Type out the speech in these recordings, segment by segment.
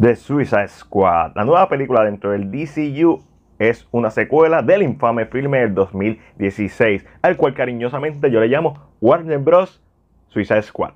The Suicide Squad, la nueva película dentro del DCU, es una secuela del infame filme del 2016, al cual cariñosamente yo le llamo Warner Bros. Suicide Squad.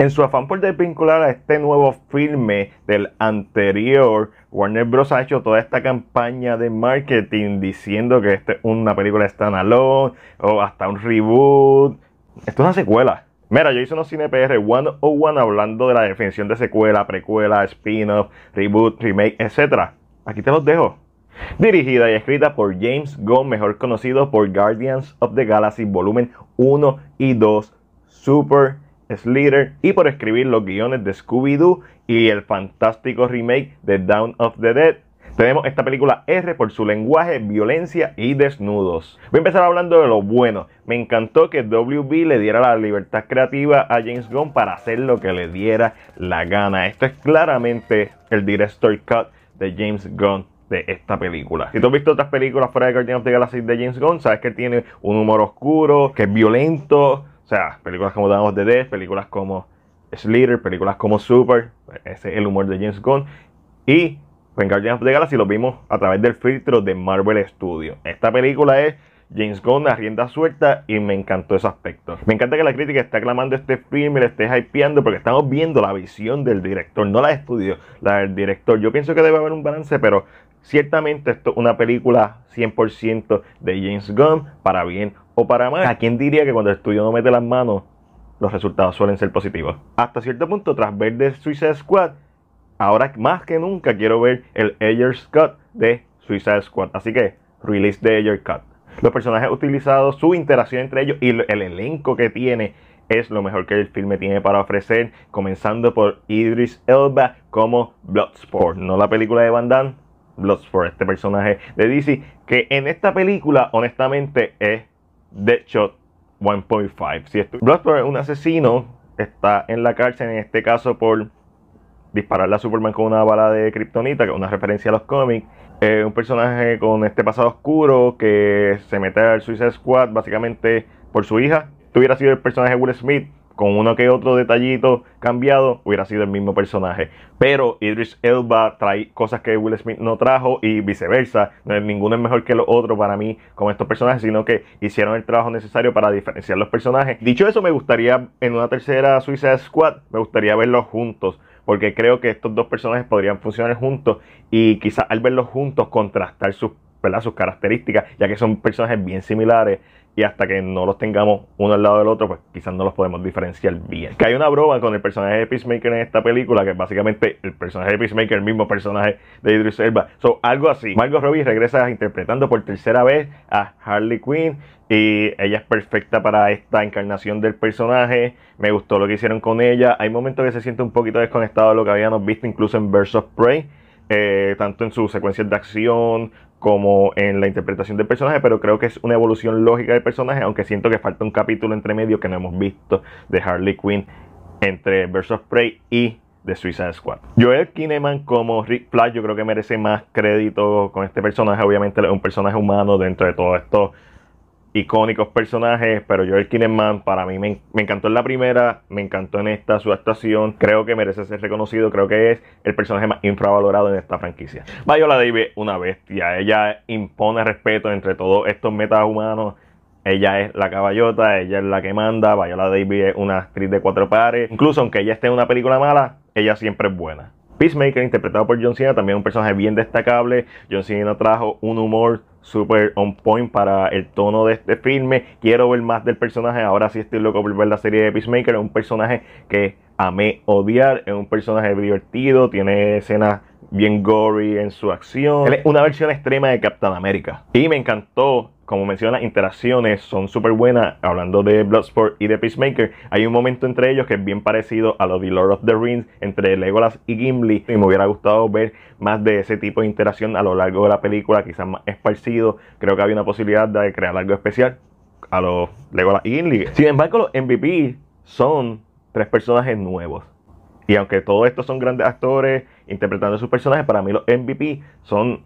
En su afán por desvincular a este nuevo filme del anterior, Warner Bros. ha hecho toda esta campaña de marketing diciendo que esta es una película standalone o hasta un reboot. Esto es una secuela. Mira, yo hice unos CinePR 101 hablando de la definición de secuela, precuela, spin-off, reboot, remake, etc. Aquí te los dejo. Dirigida y escrita por James Gunn, mejor conocido por Guardians of the Galaxy Volumen 1 y 2, Super Slither, y por escribir los guiones de Scooby-Doo y el fantástico remake de Down of the Dead. Tenemos esta película R por su lenguaje, violencia y desnudos. Voy a empezar hablando de lo bueno. Me encantó que WB le diera la libertad creativa a James Gunn para hacer lo que le diera la gana. Esto es claramente el director cut de James Gunn de esta película. Si tú has visto otras películas fuera de Guardians of the Galaxy de James Gunn, sabes que tiene un humor oscuro, que es violento. O sea, películas como Dawn of the películas como Slither, películas como Super. Ese es el humor de James Gunn. Y en Guardians of the Galaxy lo vimos a través del filtro de Marvel Studios. Esta película es James Gunn a rienda suelta y me encantó ese aspecto. Me encanta que la crítica esté aclamando este film y le esté hypeando porque estamos viendo la visión del director, no la de estudio, la del director. Yo pienso que debe haber un balance, pero ciertamente esto es una película 100% de James Gunn, para bien o para mal. ¿A quién diría que cuando el estudio no mete las manos, los resultados suelen ser positivos? Hasta cierto punto, tras ver The Suicide Squad, ahora más que nunca quiero ver el Ayers Cut de Suicide Squad. Así que, release the Ayers Cut. Los personajes utilizados, su interacción entre ellos y el elenco que tiene es lo mejor que el filme tiene para ofrecer, comenzando por Idris Elba como Bloodsport, no la película de Van Damme, Bloodsport, este personaje de DC, que en esta película honestamente es Deadshot 1.5. Si Bloodsport es un asesino, está en la cárcel en este caso por dispararle a Superman con una bala de kriptonita, que es una referencia a los cómics. un personaje con este pasado oscuro que se mete al Suicide Squad básicamente por su hija. Tuviera sido el personaje Will Smith, con uno que otro detallito cambiado, hubiera sido el mismo personaje. Pero Idris Elba trae cosas que Will Smith no trajo y viceversa. Ninguno es mejor que el otro para mí con estos personajes, sino que hicieron el trabajo necesario para diferenciar los personajes. Dicho eso, me gustaría en una tercera Suicide Squad, me gustaría verlos juntos porque creo que estos dos personajes podrían funcionar juntos y quizás al verlos juntos contrastar sus, sus características, ya que son personajes bien similares y hasta que no los tengamos uno al lado del otro, pues quizás no los podemos diferenciar bien. Que hay una broma con el personaje de Peacemaker en esta película, que básicamente el personaje de Peacemaker, el mismo personaje de Idris Elba. So, algo así. Margot Robbie regresa interpretando por tercera vez a Harley Quinn y ella es perfecta para esta encarnación del personaje. Me gustó lo que hicieron con ella. Hay momentos que se siente un poquito desconectado de lo que habíamos visto incluso en of Prey. Eh, tanto en sus secuencias de acción como en la interpretación del personaje, pero creo que es una evolución lógica del personaje, aunque siento que falta un capítulo entre medio que no hemos visto de Harley Quinn entre Birds of Prey y The Suicide Squad. Joel Kinnaman como Rick Flash yo creo que merece más crédito con este personaje, obviamente es un personaje humano dentro de todo esto icónicos personajes, pero Joel Kinnaman para mí me, encantó en la primera, me encantó en esta su actuación, creo que merece ser reconocido, creo que es el personaje más infravalorado en esta franquicia. Viola Davis, una bestia, ella impone respeto entre todos estos metas humanos. Ella es la caballota, ella es la que manda. Viola Davis es una actriz de cuatro pares. Incluso aunque ella esté en una película mala, ella siempre es buena. Peacemaker, interpretado por John Cena, también un personaje bien destacable. John Cena trajo un humor super on point para el tono de este filme. Quiero ver más del personaje. Ahora sí estoy loco por ver la serie de Peacemaker. Es un personaje que amé odiar. Es un personaje divertido. Tiene escenas bien gory en su acción. es una versión extrema de Captain America. Y me encantó como menciona, interacciones son súper buenas. Hablando de Bloodsport y de Peacemaker, hay un momento entre ellos que es bien parecido a lo de Lord of the Rings entre Legolas y Gimli. Y me hubiera gustado ver más de ese tipo de interacción a lo largo de la película, quizás más esparcido. Creo que había una posibilidad de crear algo especial a los Legolas y Gimli. Sin embargo, los MVP son tres personajes nuevos. Y aunque todos estos son grandes actores interpretando sus personajes, para mí los MVP son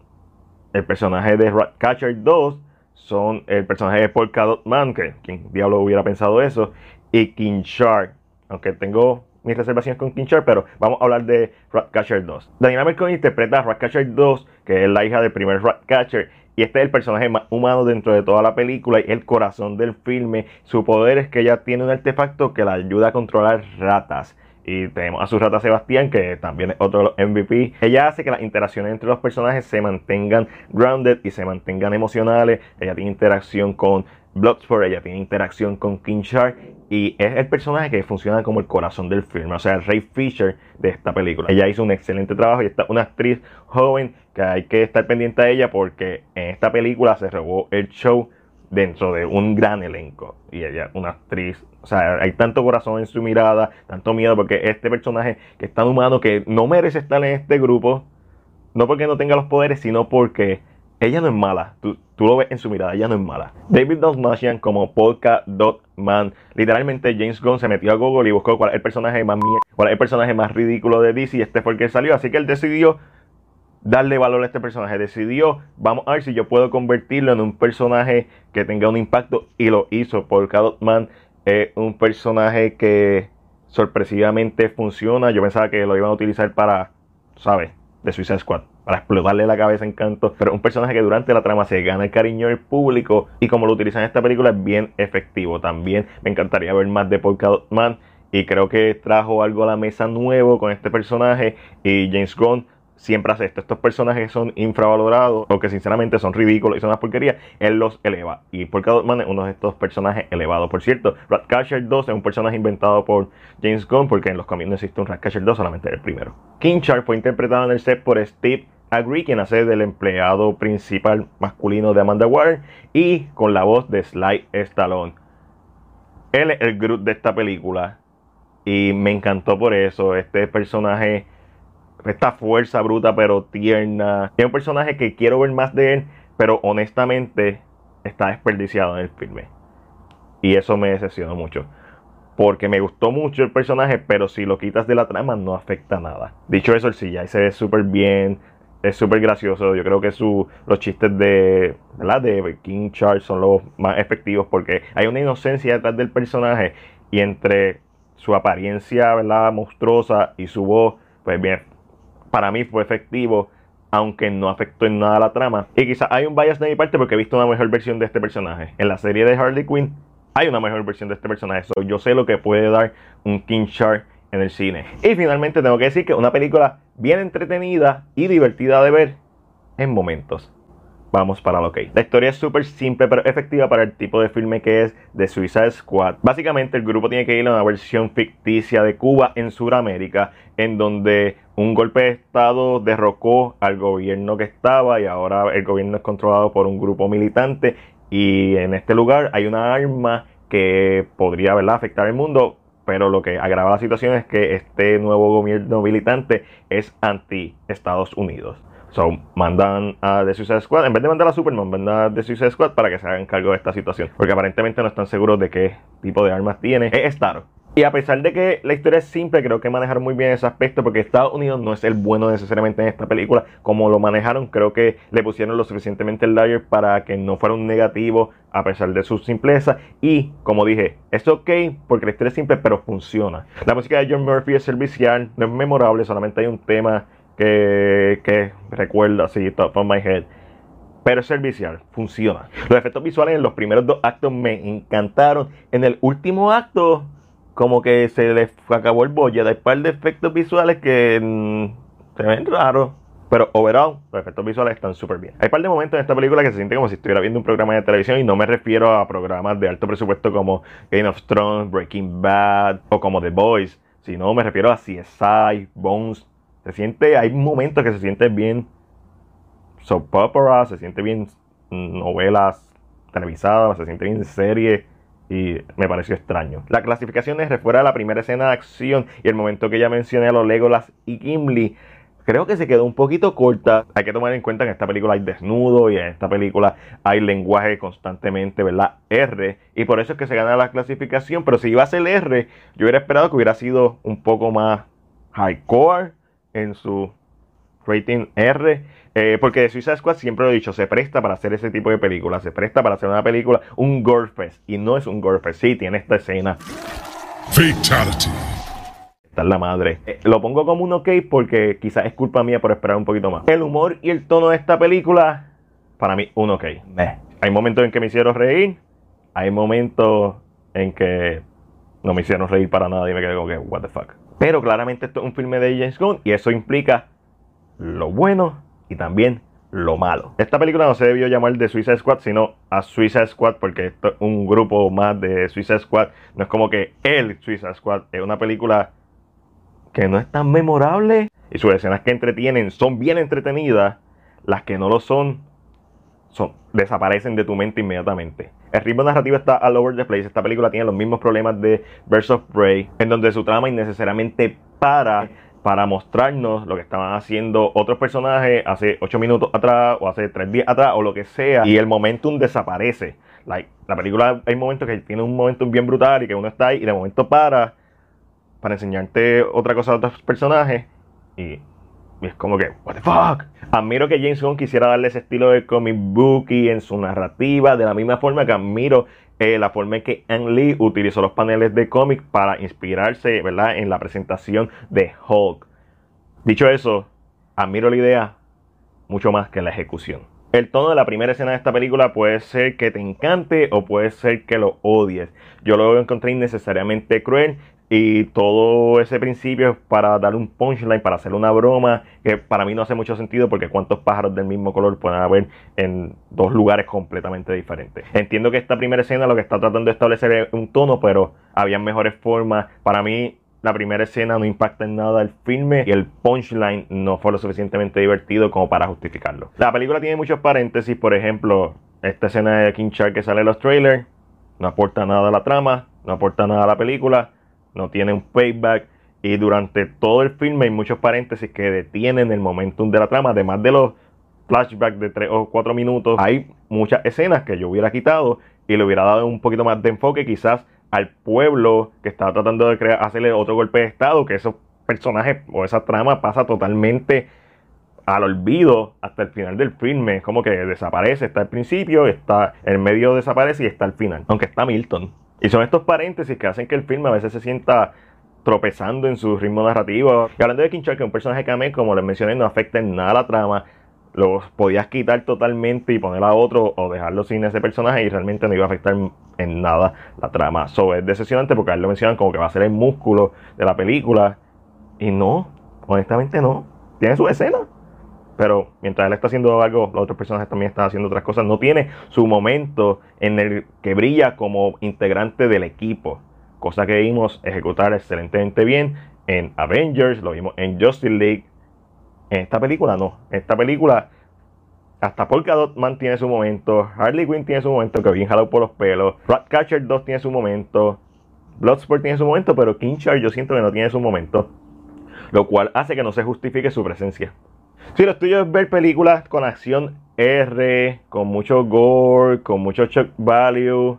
el personaje de Ratcatcher 2 son el personaje de Polka Dot Man, que quien diablo hubiera pensado eso, y King Shark. Aunque tengo mis reservaciones con King Shark, pero vamos a hablar de Ratcatcher 2. Daniela Mercury interpreta a Ratcatcher 2, que es la hija del primer Ratcatcher, y este es el personaje más humano dentro de toda la película y el corazón del filme. Su poder es que ella tiene un artefacto que la ayuda a controlar ratas. Y tenemos a su rata Sebastián, que también es otro de los MVP. Ella hace que las interacciones entre los personajes se mantengan grounded y se mantengan emocionales. Ella tiene interacción con Bloodsport, ella tiene interacción con King Shark y es el personaje que funciona como el corazón del filme, o sea, el Ray Fisher de esta película. Ella hizo un excelente trabajo y está una actriz joven que hay que estar pendiente de ella porque en esta película se robó el show dentro de un gran elenco y ella una actriz, o sea, hay tanto corazón en su mirada, tanto miedo porque este personaje que es tan humano que no merece estar en este grupo, no porque no tenga los poderes, sino porque ella no es mala. Tú, lo ves en su mirada, ella no es mala. David Dalmatian como Polka Dot Man. Literalmente James Gunn se metió a Google y buscó cuál es el personaje más cuál es el personaje más ridículo de DC y este fue el que salió. Así que él decidió darle valor a este personaje. Decidió, vamos a ver si yo puedo convertirlo en un personaje que tenga un impacto y lo hizo. Polka Dot Man es un personaje que sorpresivamente funciona. Yo pensaba que lo iban a utilizar para, ¿sabes? De Suicide Squad para explotarle la cabeza en canto, pero un personaje que durante la trama se gana el cariño del público y como lo utilizan en esta película es bien efectivo. También me encantaría ver más de Polka Dot Man y creo que trajo algo a la mesa nuevo con este personaje y James Gunn siempre hace esto. Estos personajes son infravalorados o que sinceramente son ridículos y son una porquería. Él los eleva. Y Man es uno de estos personajes elevados. Por cierto, Ratcatcher 2 es un personaje inventado por James Gunn porque en los cómics no existe un Ratcatcher 2, solamente el primero. King Shark fue interpretado en el set por Steve Agree, quien hace del empleado principal masculino de Amanda Waller, y con la voz de Sly Stallone. Él es el Groot de esta película y me encantó por eso. Este personaje, esta fuerza bruta pero tierna. Es un personaje que quiero ver más de él, pero honestamente está desperdiciado en el filme. Y eso me decepcionó mucho. Porque me gustó mucho el personaje, pero si lo quitas de la trama no afecta nada. Dicho eso, el CGI se ve súper bien es súper gracioso. Yo creo que su, los chistes de, ¿verdad? de King Charles son los más efectivos porque hay una inocencia detrás del personaje y entre su apariencia ¿verdad? monstruosa y su voz, pues bien, para mí fue efectivo, aunque no afectó en nada la trama. Y quizás hay un bias de mi parte porque he visto una mejor versión de este personaje. En la serie de Harley Quinn hay una mejor versión de este personaje. yo sé lo que puede dar un King Shark en el cine. Y finalmente tengo que decir que una película bien entretenida y divertida de ver en momentos. Vamos para lo que. La historia es súper simple pero efectiva para el tipo de filme que es de Suicide Squad. Básicamente el grupo tiene que ir a una versión ficticia de Cuba en Sudamérica, en donde un golpe de estado derrocó al gobierno que estaba y ahora el gobierno es controlado por un grupo militante y en este lugar hay una arma que podría ¿verdad? afectar el mundo pero lo que agrava la situación es que este nuevo gobierno militante es anti Estados Unidos. So, mandan a The Suicide Squad, en vez de mandar a Superman, mandan a The Suicide Squad para que se hagan cargo de esta situación. Porque aparentemente no están seguros de qué tipo de armas tiene. Es Star. Y a pesar de que la historia es simple, creo que manejaron muy bien ese aspecto porque Estados Unidos no es el bueno necesariamente en esta película. Como lo manejaron, creo que le pusieron lo suficientemente el layer para que no fuera un negativo a pesar de su simpleza. Y como dije, es ok porque la historia es simple, pero funciona. La música de John Murphy es servicial, no es memorable, solamente hay un tema que, que recuerdo así, top of my head pero es servicial, funciona. Los efectos visuales en los primeros dos actos me encantaron. En el último acto como que se les acabó el bolle. Hay un par de efectos visuales que mm, se ven raros. Pero overall, los efectos visuales están súper bien. Hay un par de momentos en esta película que se siente como si estuviera viendo un programa de televisión. Y no me refiero a programas de alto presupuesto como Game of Thrones, Breaking Bad o como The Boys. Sino me refiero a CSI, Bones. Se siente, hay momentos que se siente bien soap opera, se siente bien novelas televisadas, se siente bien serie y me pareció extraño. La clasificación es refuera de la primera escena de acción y el momento que ya mencioné a los Legolas y Gimli. Creo que se quedó un poquito corta. Hay que tomar en cuenta que en esta película hay desnudo y en esta película hay lenguaje constantemente, ¿verdad? R. Y por eso es que se gana la clasificación. Pero si iba a ser R, yo hubiera esperado que hubiera sido un poco más hardcore en su rating R. Eh, porque Suicide Squad siempre lo he dicho, se presta para hacer ese tipo de películas, se presta para hacer una película, un gore fest. Y no es un gore fest, sí, tiene esta escena. Fatality. Está la madre. Eh, lo pongo como un ok porque quizás es culpa mía por esperar un poquito más. El humor y el tono de esta película, para mí, un ok. Hay momentos en que me hicieron reír. Hay momentos en que no me hicieron reír para nada y me quedé como que, what the fuck. Pero claramente esto es un filme de James Gunn y eso implica lo bueno y también lo malo. Esta película no se debió llamar de Suicide Squad, sino a Suicide Squad, porque esto es un grupo más de Suicide Squad. No es como que el Suicide Squad es una película que no es tan memorable y sus escenas que entretienen son bien entretenidas. Las que no lo son, son desaparecen de tu mente inmediatamente. El ritmo narrativo está all over the place. Esta película tiene los mismos problemas de Birds of Prey, en donde su trama innecesariamente para para mostrarnos lo que estaban haciendo otros personajes hace 8 minutos atrás o hace 3 días atrás o lo que sea y el momentum desaparece. Like, la película hay momentos que tiene un momentum bien brutal y que uno está ahí y de momento para para enseñarte otra cosa a otros personajes y, es como que, what the fuck. Admiro que James Gunn quisiera darle ese estilo de comic booky en su narrativa de la misma forma que admiro eh, la forma en que Ang Lee utilizó los paneles de cómic para inspirarse ¿verdad? en la presentación de Hulk. Dicho eso, admiro la idea mucho más que la ejecución. El tono de la primera escena de esta película puede ser que te encante o puede ser que lo odies. Yo lo encontré innecesariamente cruel y todo ese principio es para dar un punchline, para hacer una broma, que para mí no hace mucho sentido porque cuántos pájaros del mismo color pueden haber en dos lugares completamente diferentes. Entiendo que esta primera escena lo que está tratando de establecer es un tono, pero había mejores formas. Para mí la primera escena no impacta en nada el filme y el punchline no fue lo suficientemente divertido como para justificarlo. La película tiene muchos paréntesis, por ejemplo, esta escena de King Shark que sale en los trailers no aporta nada a la trama, no aporta nada a la película no tiene un payback. Y durante todo el filme hay muchos paréntesis que detienen el momentum de la trama, además de los flashbacks de 3 o 4 minutos. Hay muchas escenas que yo hubiera quitado y le hubiera dado un poquito más de enfoque quizás al pueblo que estaba tratando de crear, hacerle otro golpe de estado, que esos personajes o esa trama pasa totalmente al olvido hasta el final del filme. Es como que desaparece, está al principio, está en medio desaparece y está al final. Aunque está Milton. Y son estos paréntesis que hacen que el filme a veces se sienta tropezando en su ritmo narrativo. Y hablando de Kinchar, que un personaje que como les mencioné, no afecta en nada la trama, lo podías quitar totalmente y poner a otro o dejarlo sin ese personaje y realmente no iba a afectar en nada la trama. So, es decepcionante porque a él lo mencionan como que va a ser el músculo de la película. Y no, honestamente no. Tiene su escena, pero mientras él está haciendo algo, los otros personajes también están haciendo otras cosas. No tiene su momento en el que brilla como integrante del equipo. Cosa que vimos ejecutar excelentemente bien en Avengers, lo vimos en Justice League. En esta película no. En esta película hasta Polka Dot Man tiene su momento. Harley Quinn tiene su momento, que bien jalado por los pelos. Ratcatcher 2 tiene su momento. Bloodsport tiene su momento, pero King yo siento que no tiene su momento. Lo cual hace que no se justifique su presencia. Si lo tuyo es ver películas con acción R, con mucho gore, con mucho shock value,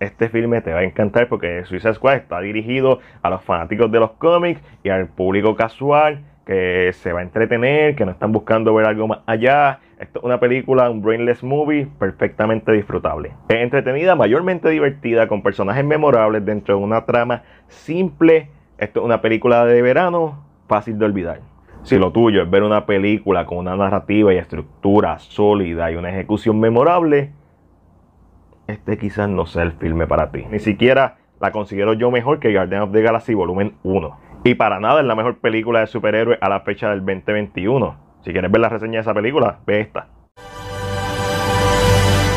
este filme te va a encantar porque Suicide Squad está dirigido a los fanáticos de los cómics y al público casual que se va a entretener, que no están buscando ver algo más allá. Esto es una película, un brainless movie perfectamente disfrutable. Entretenida, mayormente divertida, con personajes memorables dentro de una trama simple. Esto es una película de verano fácil de olvidar. Si lo tuyo es ver una película con una narrativa y estructura sólida y una ejecución memorable, este quizás no sea el filme para ti. Ni siquiera la considero yo mejor que Guardian of the Galaxy Volumen 1. Y para nada es la mejor película de superhéroes a la fecha del 2021. Si quieres ver la reseña de esa película, ve esta.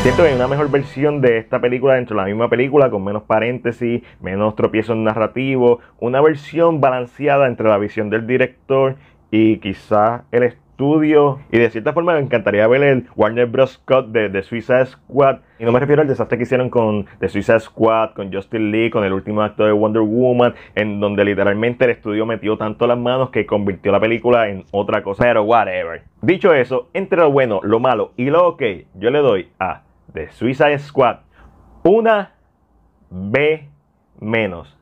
Siento que hay una mejor versión de esta película dentro de la misma película, con menos paréntesis, menos tropiezos narrativos, una versión balanceada entre la visión del director y quizás el estudio. Y de cierta forma me encantaría ver el Warner Bros. Cut de, The Suicide Squad. Y no me refiero al desastre que hicieron con The Suicide Squad, con Justin Lee, con el último acto de Wonder Woman, en donde literalmente el estudio metió tanto las manos que convirtió la película en otra cosa. Pero whatever. Dicho eso, entre lo bueno, lo malo y lo ok, yo le doy a The Suicide Squad una B menos.